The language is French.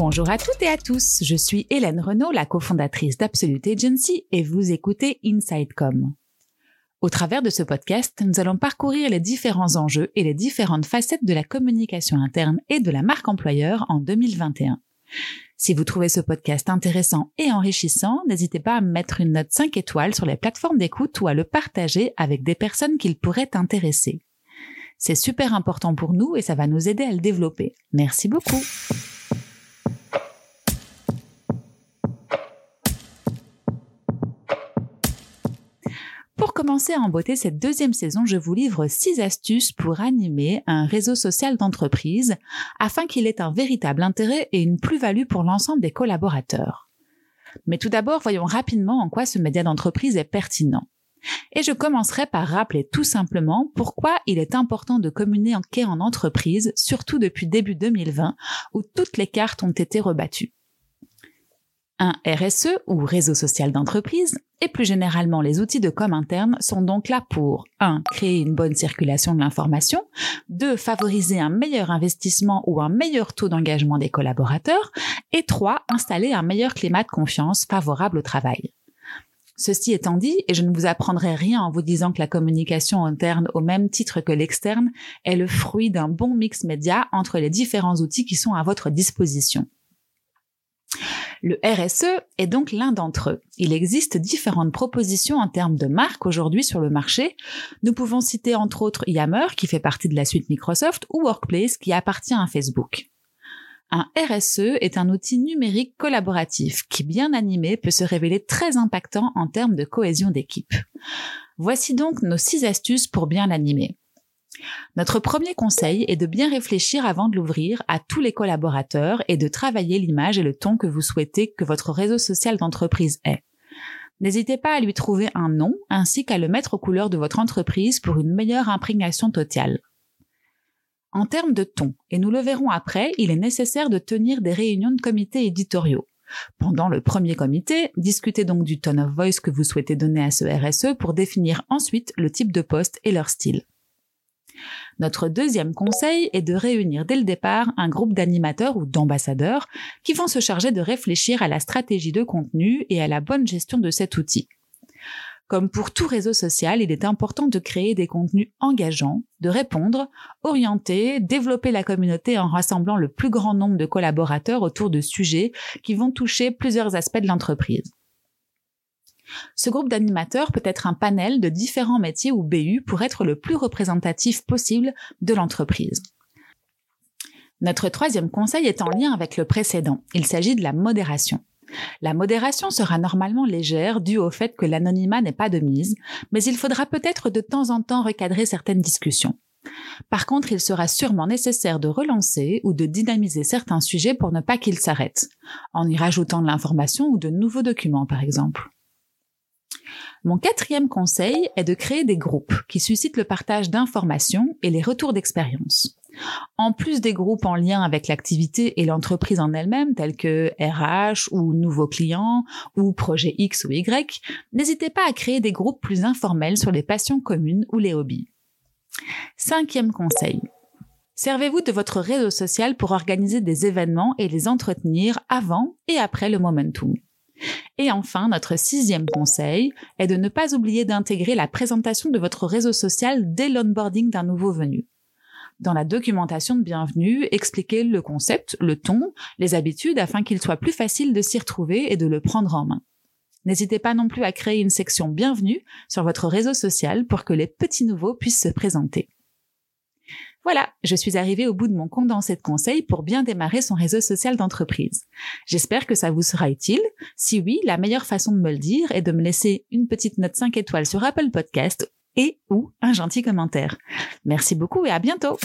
Bonjour à toutes et à tous, je suis Hélène Renaud, la cofondatrice d'Absolute Agency et vous écoutez InsideCom. Au travers de ce podcast, nous allons parcourir les différents enjeux et les différentes facettes de la communication interne et de la marque employeur en 2021. Si vous trouvez ce podcast intéressant et enrichissant, n'hésitez pas à mettre une note 5 étoiles sur les plateformes d'écoute ou à le partager avec des personnes qu'il pourrait intéresser. C'est super important pour nous et ça va nous aider à le développer. Merci beaucoup. Commencer à emboîter cette deuxième saison, je vous livre six astuces pour animer un réseau social d'entreprise afin qu'il ait un véritable intérêt et une plus-value pour l'ensemble des collaborateurs. Mais tout d'abord, voyons rapidement en quoi ce média d'entreprise est pertinent. Et je commencerai par rappeler tout simplement pourquoi il est important de communiquer en entreprise, surtout depuis début 2020, où toutes les cartes ont été rebattues. Un RSE ou réseau social d'entreprise et plus généralement les outils de com interne sont donc là pour 1. créer une bonne circulation de l'information, 2. favoriser un meilleur investissement ou un meilleur taux d'engagement des collaborateurs et 3. installer un meilleur climat de confiance favorable au travail. Ceci étant dit, et je ne vous apprendrai rien en vous disant que la communication interne au même titre que l'externe est le fruit d'un bon mix média entre les différents outils qui sont à votre disposition. Le RSE est donc l'un d'entre eux. Il existe différentes propositions en termes de marque aujourd'hui sur le marché. Nous pouvons citer entre autres Yammer qui fait partie de la suite Microsoft ou Workplace qui appartient à Facebook. Un RSE est un outil numérique collaboratif qui, bien animé, peut se révéler très impactant en termes de cohésion d'équipe. Voici donc nos six astuces pour bien l'animer. Notre premier conseil est de bien réfléchir avant de l'ouvrir à tous les collaborateurs et de travailler l'image et le ton que vous souhaitez que votre réseau social d'entreprise ait. N'hésitez pas à lui trouver un nom ainsi qu'à le mettre aux couleurs de votre entreprise pour une meilleure imprégnation totale. En termes de ton, et nous le verrons après, il est nécessaire de tenir des réunions de comités éditoriaux. Pendant le premier comité, discutez donc du tone of voice que vous souhaitez donner à ce RSE pour définir ensuite le type de poste et leur style. Notre deuxième conseil est de réunir dès le départ un groupe d'animateurs ou d'ambassadeurs qui vont se charger de réfléchir à la stratégie de contenu et à la bonne gestion de cet outil. Comme pour tout réseau social, il est important de créer des contenus engageants, de répondre, orienter, développer la communauté en rassemblant le plus grand nombre de collaborateurs autour de sujets qui vont toucher plusieurs aspects de l'entreprise. Ce groupe d'animateurs peut être un panel de différents métiers ou BU pour être le plus représentatif possible de l'entreprise. Notre troisième conseil est en lien avec le précédent. Il s'agit de la modération. La modération sera normalement légère due au fait que l'anonymat n'est pas de mise, mais il faudra peut-être de temps en temps recadrer certaines discussions. Par contre, il sera sûrement nécessaire de relancer ou de dynamiser certains sujets pour ne pas qu'ils s'arrêtent, en y rajoutant de l'information ou de nouveaux documents par exemple. Mon quatrième conseil est de créer des groupes qui suscitent le partage d'informations et les retours d'expérience. En plus des groupes en lien avec l'activité et l'entreprise en elle-même, tels que RH ou nouveaux clients ou projet X ou Y, n'hésitez pas à créer des groupes plus informels sur les passions communes ou les hobbies. Cinquième conseil. Servez-vous de votre réseau social pour organiser des événements et les entretenir avant et après le momentum. Et enfin, notre sixième conseil est de ne pas oublier d'intégrer la présentation de votre réseau social dès l'onboarding d'un nouveau venu. Dans la documentation de bienvenue, expliquez le concept, le ton, les habitudes afin qu'il soit plus facile de s'y retrouver et de le prendre en main. N'hésitez pas non plus à créer une section bienvenue sur votre réseau social pour que les petits nouveaux puissent se présenter. Voilà, je suis arrivée au bout de mon condensé de conseils pour bien démarrer son réseau social d'entreprise. J'espère que ça vous sera utile. Si oui, la meilleure façon de me le dire est de me laisser une petite note 5 étoiles sur Apple Podcast et ou un gentil commentaire. Merci beaucoup et à bientôt.